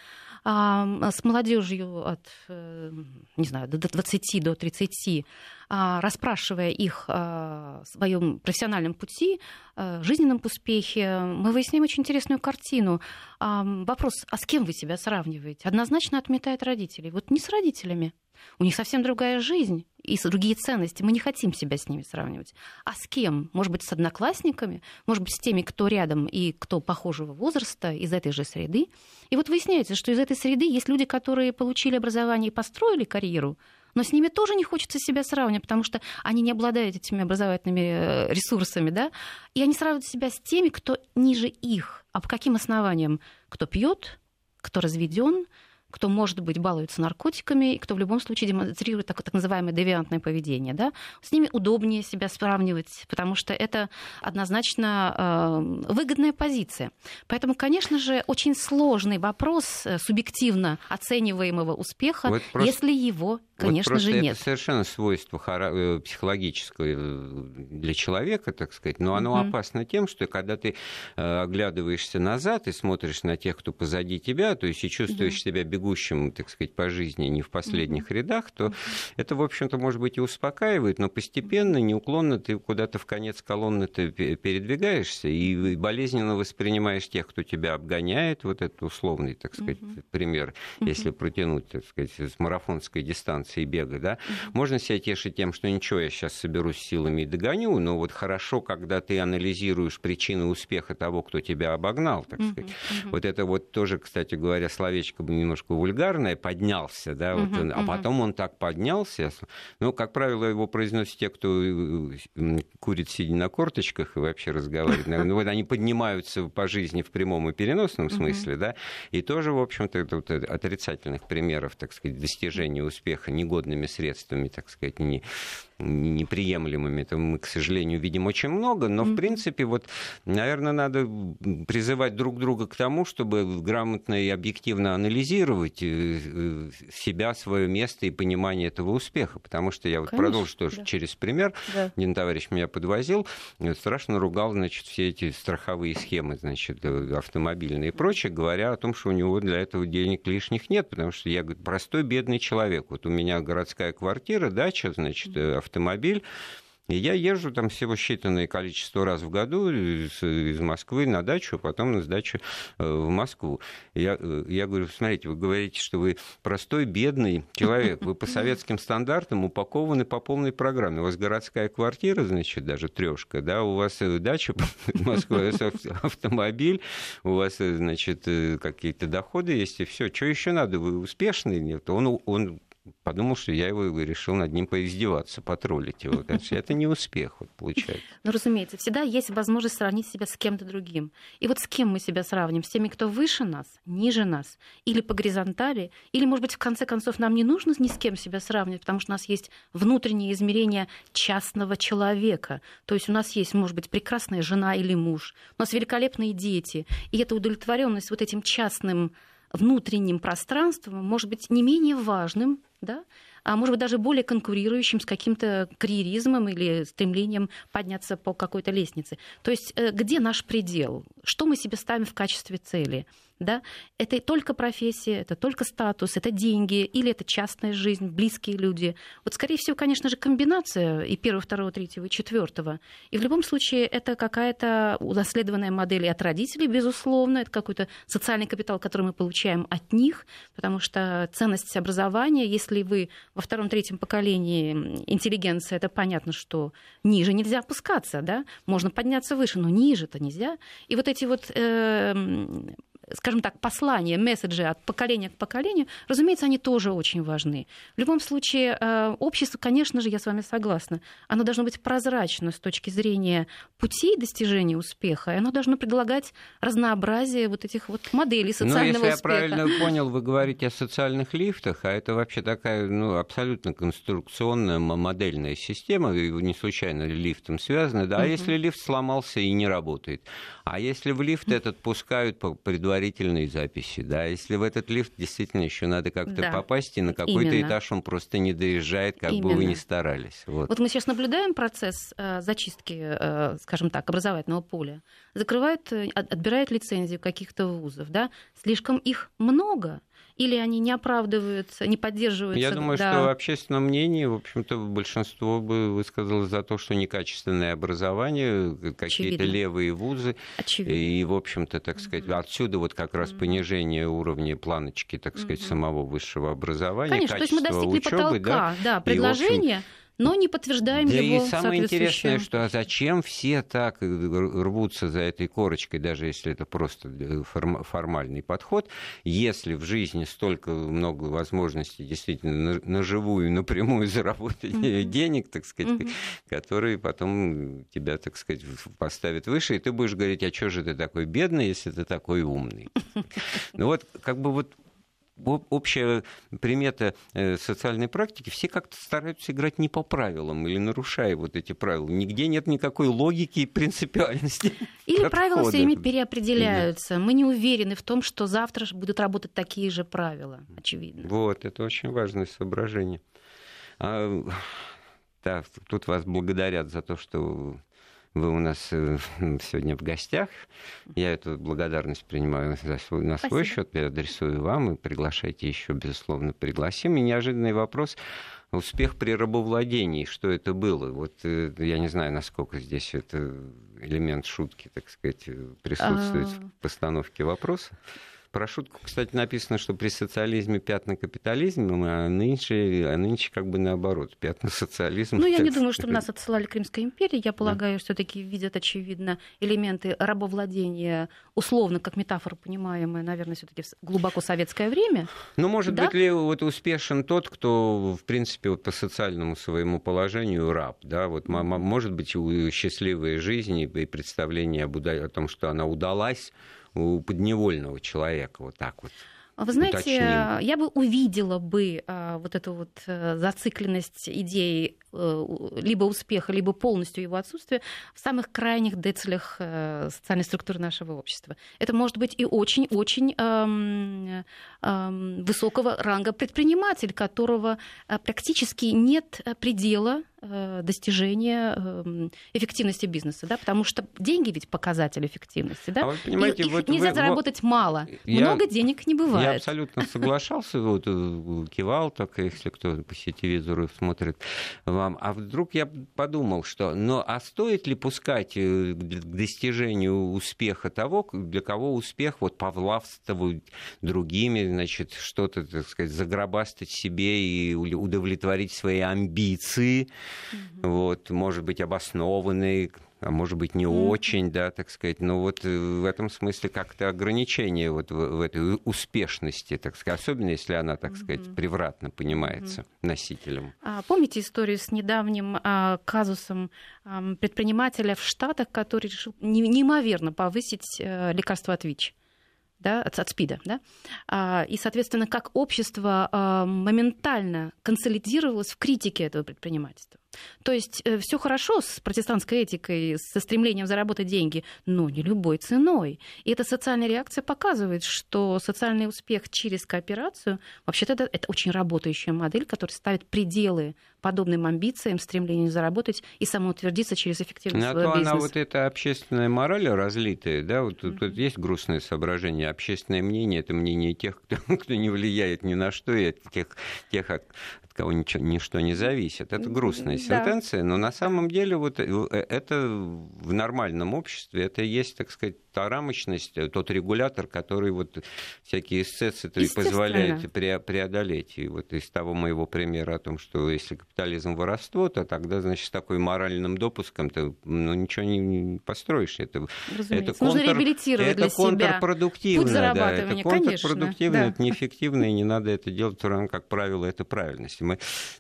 с молодежью от, э, не знаю, до 20 до 30, а, расспрашивая их о своем профессиональном пути, э, жизненном успехе, мы выясняем очень интересную картину. Вопрос, а с кем вы себя сравниваете? Однозначно отметает родителей. Вот не с родителями, у них совсем другая жизнь и другие ценности. Мы не хотим себя с ними сравнивать. А с кем? Может быть, с одноклассниками, может быть, с теми, кто рядом и кто похожего возраста, из этой же среды. И вот выясняется, что из этой среды есть люди, которые получили образование и построили карьеру, но с ними тоже не хочется себя сравнивать, потому что они не обладают этими образовательными э, ресурсами, да, и они сравнивают себя с теми, кто ниже их. А по каким основаниям? Кто пьет, кто разведен, кто, может быть, балуется наркотиками, и кто в любом случае демонстрирует так, так называемое девиантное поведение. Да? С ними удобнее себя сравнивать, потому что это однозначно э, выгодная позиция. Поэтому, конечно же, очень сложный вопрос э, субъективно оцениваемого успеха, вот просто... если его Конечно вот же, нет. Это совершенно свойство э, психологическое э, для человека, так сказать, но оно угу. опасно тем, что когда ты оглядываешься назад и смотришь на тех, кто позади тебя, то есть и чувствуешь угу. себя бегущим, так сказать, по жизни не в последних угу. рядах, то это, в общем-то, может быть и успокаивает, но постепенно, неуклонно ты куда-то в конец колонны ты передвигаешься и болезненно воспринимаешь тех, кто тебя обгоняет, вот этот условный, так сказать, угу. пример, если протянуть, так сказать, с марафонской дистанции бега, да, mm-hmm. можно себя тешить тем, что ничего, я сейчас соберусь силами и догоню, но вот хорошо, когда ты анализируешь причины успеха того, кто тебя обогнал, так mm-hmm. сказать. Mm-hmm. Вот это вот тоже, кстати говоря, словечко немножко вульгарное, поднялся, да, вот, mm-hmm. а потом он так поднялся, ну, как правило, его произносят те, кто э, курит, сидя на корточках и вообще разговаривает, ну, вот они поднимаются по жизни в прямом и переносном смысле, да, и тоже, в общем-то, это вот отрицательных примеров, так сказать, достижения успеха негодными средствами, так сказать, не, неприемлемыми. Это мы, к сожалению, видим очень много, но, в принципе, вот, наверное, надо призывать друг друга к тому, чтобы грамотно и объективно анализировать э, э, себя, свое место и понимание этого успеха. Потому что я вот Конечно, продолжу тоже да. через пример. Да. Один товарищ меня подвозил, страшно ругал, значит, все эти страховые схемы, значит, э, автомобильные и прочее, говоря о том, что у него для этого денег лишних нет, потому что я, говорю, простой бедный человек. Вот у меня городская квартира, дача, значит, э, автомобиль. И я езжу там всего считанное количество раз в году из, из Москвы на дачу, а потом на сдачу э, в Москву. Я, э, я говорю, смотрите, вы говорите, что вы простой, бедный человек, вы по советским стандартам упакованы по полной программе. У вас городская квартира, значит, даже трешка, да, у вас дача в Москве, автомобиль, у вас, значит, какие-то доходы есть, и все. Что еще надо? Вы успешный? Нет, он, он подумал, что я его решил над ним поиздеваться, потроллить его. Это не успех, вот, получается. Ну, разумеется, всегда есть возможность сравнить себя с кем-то другим. И вот с кем мы себя сравним? С теми, кто выше нас, ниже нас, или по горизонтали, или, может быть, в конце концов, нам не нужно ни с кем себя сравнивать, потому что у нас есть внутреннее измерение частного человека. То есть у нас есть, может быть, прекрасная жена или муж, у нас великолепные дети, и эта удовлетворенность вот этим частным внутренним пространством может быть не менее важным да, а может быть даже более конкурирующим с каким-то карьеризмом или стремлением подняться по какой-то лестнице. То есть э, где наш предел? Что мы себе ставим в качестве цели? Да? Это только профессия, это только статус, это деньги, или это частная жизнь, близкие люди. Вот, скорее всего, конечно же, комбинация и первого, второго, третьего, и четвертого. И в любом случае это какая-то унаследованная модель от родителей, безусловно, это какой-то социальный капитал, который мы получаем от них, потому что ценность образования, если вы во втором-третьем поколении интеллигенция, это понятно, что ниже нельзя опускаться, да, можно подняться выше, но ниже-то нельзя. И вот эти вот э, скажем так, послания, месседжи от поколения к поколению, разумеется, они тоже очень важны. В любом случае, э, общество, конечно же, я с вами согласна, оно должно быть прозрачно с точки зрения путей достижения успеха, и оно должно предлагать разнообразие вот этих вот моделей социального ну, если успеха. я правильно понял, вы говорите о социальных лифтах, а это вообще такая ну, абсолютно конструкционная модельная система, не случайно лифтом связана, да, угу. а если лифт сломался и не работает, а если в лифт этот пускают по предварительной записи, да, если в этот лифт действительно еще надо как-то да. попасть, и на какой-то этаж он просто не доезжает, как Именно. бы вы ни старались. Вот. вот мы сейчас наблюдаем процесс э, зачистки, э, скажем так, образовательного поля. Закрывают, э, отбирают лицензию каких-то вузов, да, слишком их много, или они не оправдываются, не поддерживаются? Я думаю, да. что в общественном мнении, в общем-то, большинство бы высказалось за то, что некачественное образование, какие-то левые вузы. Очевидно. И, в общем-то, так сказать, угу. отсюда вот как раз понижение уровня планочки, так сказать, угу. самого высшего образования. Конечно, то есть мы достигли учебы, потолка, да, да предложения. И, но не подтверждаем да его и самое интересное, что а зачем все так рвутся за этой корочкой, даже если это просто э, формальный подход, если в жизни столько много возможностей действительно на живую, напрямую заработать mm-hmm. денег, так сказать, mm-hmm. которые потом тебя, так сказать, поставят выше, и ты будешь говорить, а что же ты такой бедный, если ты такой умный? Ну вот, как бы вот общая примета э, социальной практики, все как-то стараются играть не по правилам или нарушая вот эти правила. Нигде нет никакой логики и принципиальности. Или правила все время переопределяются. Мы не уверены в том, что завтра будут работать такие же правила, очевидно. Вот, это очень важное соображение. А, да, тут вас благодарят за то, что вы у нас э, сегодня в гостях. Я эту благодарность принимаю на свой, на свой счет, я адресую вам и приглашайте еще, безусловно, пригласим. И неожиданный вопрос успех при рабовладении, что это было? Вот э, я не знаю, насколько здесь это элемент шутки, так сказать, присутствует а... в постановке вопроса. Про шутку, кстати, написано, что при социализме пятна капитализма, а нынче, а нынче как бы наоборот, пятна социализма. Ну, я не думаю, что нас отсылали к Римской империи. Я полагаю, да. все-таки видят, очевидно, элементы рабовладения, условно, как метафора понимаемая, наверное, все-таки глубоко советское время. Ну, может да? быть ли вот успешен тот, кто, в принципе, вот по социальному своему положению раб, да, вот может быть счастливая жизнь и представление о том, что она удалась, у подневольного человека, вот так вот. Вы знаете, уточним. я бы увидела бы а, вот эту вот а, зацикленность идеи а, либо успеха, либо полностью его отсутствия в самых крайних децелях а, социальной структуры нашего общества. Это может быть и очень-очень а, а, высокого ранга предприниматель, которого практически нет предела Э, достижения эм, эффективности бизнеса, да, потому что деньги ведь показатель эффективности, да. А вы понимаете, и, вот нельзя вы, заработать мало, я, много денег не бывает. Я абсолютно соглашался, вот э, кивал, так если кто по телевизору смотрит вам. А вдруг я подумал, что, ну, а стоит ли пускать э, к достижению успеха того, для кого успех вот повлавствовать другими, значит, что-то, так сказать, загробастать себе и удовлетворить свои амбиции, угу. вот, может быть, обоснованный, а может быть, не очень, да, так сказать. Но вот э, в этом смысле как-то ограничение вот в, в этой успешности, так сказать, особенно если она, так сказать, превратно понимается носителем. А, помните историю с недавним а, казусом а, предпринимателя в Штатах, который решил неимоверно повысить а, лекарство от ВИЧ? да, от, от СПИДа. Да? А, и, соответственно, как общество а, моментально консолидировалось в критике этого предпринимательства. То есть э, все хорошо с протестантской этикой, со стремлением заработать деньги, но не любой ценой. И эта социальная реакция показывает, что социальный успех через кооперацию, вообще-то это, это очень работающая модель, которая ставит пределы подобным амбициям, стремлению заработать и самоутвердиться через эффективность ну, а своего бизнеса. Она вот эта общественная мораль разлитая, да, вот тут, тут есть грустное соображение. Общественное мнение – это мнение тех, кто, кто не влияет ни на что, и тех, тех кого ничего, ничто не зависит. Это грустная да. сентенция, но на самом деле вот это в нормальном обществе, это есть, так сказать, та рамочность, тот регулятор, который вот всякие эксцессы позволяет преодолеть. И вот из того моего примера о том, что если капитализм воровство, то тогда, значит, с такой моральным допуском ты ну, ничего не, не построишь. Это, это, контр, Нужно реабилитировать это для контрпродуктивно. Путь да, это контрпродуктивно, да. это неэффективно, и не надо это делать, как правило, это правильность. Мы,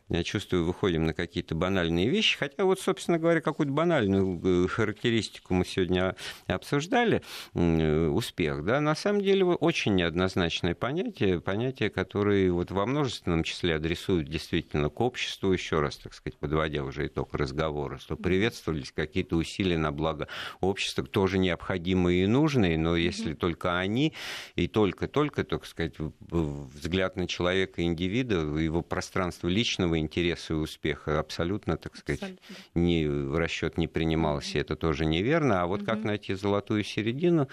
я чувствую, выходим на какие-то банальные вещи, хотя вот, собственно говоря, какую-то банальную э, характеристику мы сегодня обсуждали, успех, да, на самом деле очень неоднозначное понятие, понятие, которое вот во множественном числе адресуют действительно к обществу, еще раз, так сказать, подводя уже итог разговора, что приветствовались какие-то усилия на благо общества, тоже необходимые и нужные, но если только они и только-только, так сказать, взгляд на человека, индивида, его пространство личного интереса и успеха абсолютно, так сказать, абсолютно. Не, в расчет не принимался, это тоже неверно. А вот угу. как найти золотую середину,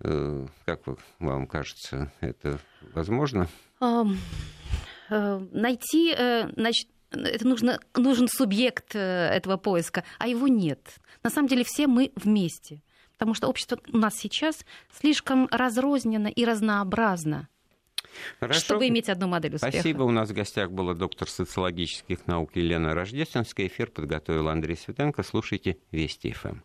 э, как вам кажется, это возможно? Um, uh, найти, uh, значит, это нужно, нужен субъект этого поиска, а его нет. На самом деле все мы вместе, потому что общество у нас сейчас слишком разрознено и разнообразно. Хорошо. чтобы иметь одну модель успеха. Спасибо. У нас в гостях была доктор социологических наук Елена Рождественская. Эфир подготовил Андрей Светенко. Слушайте Вести ФМ.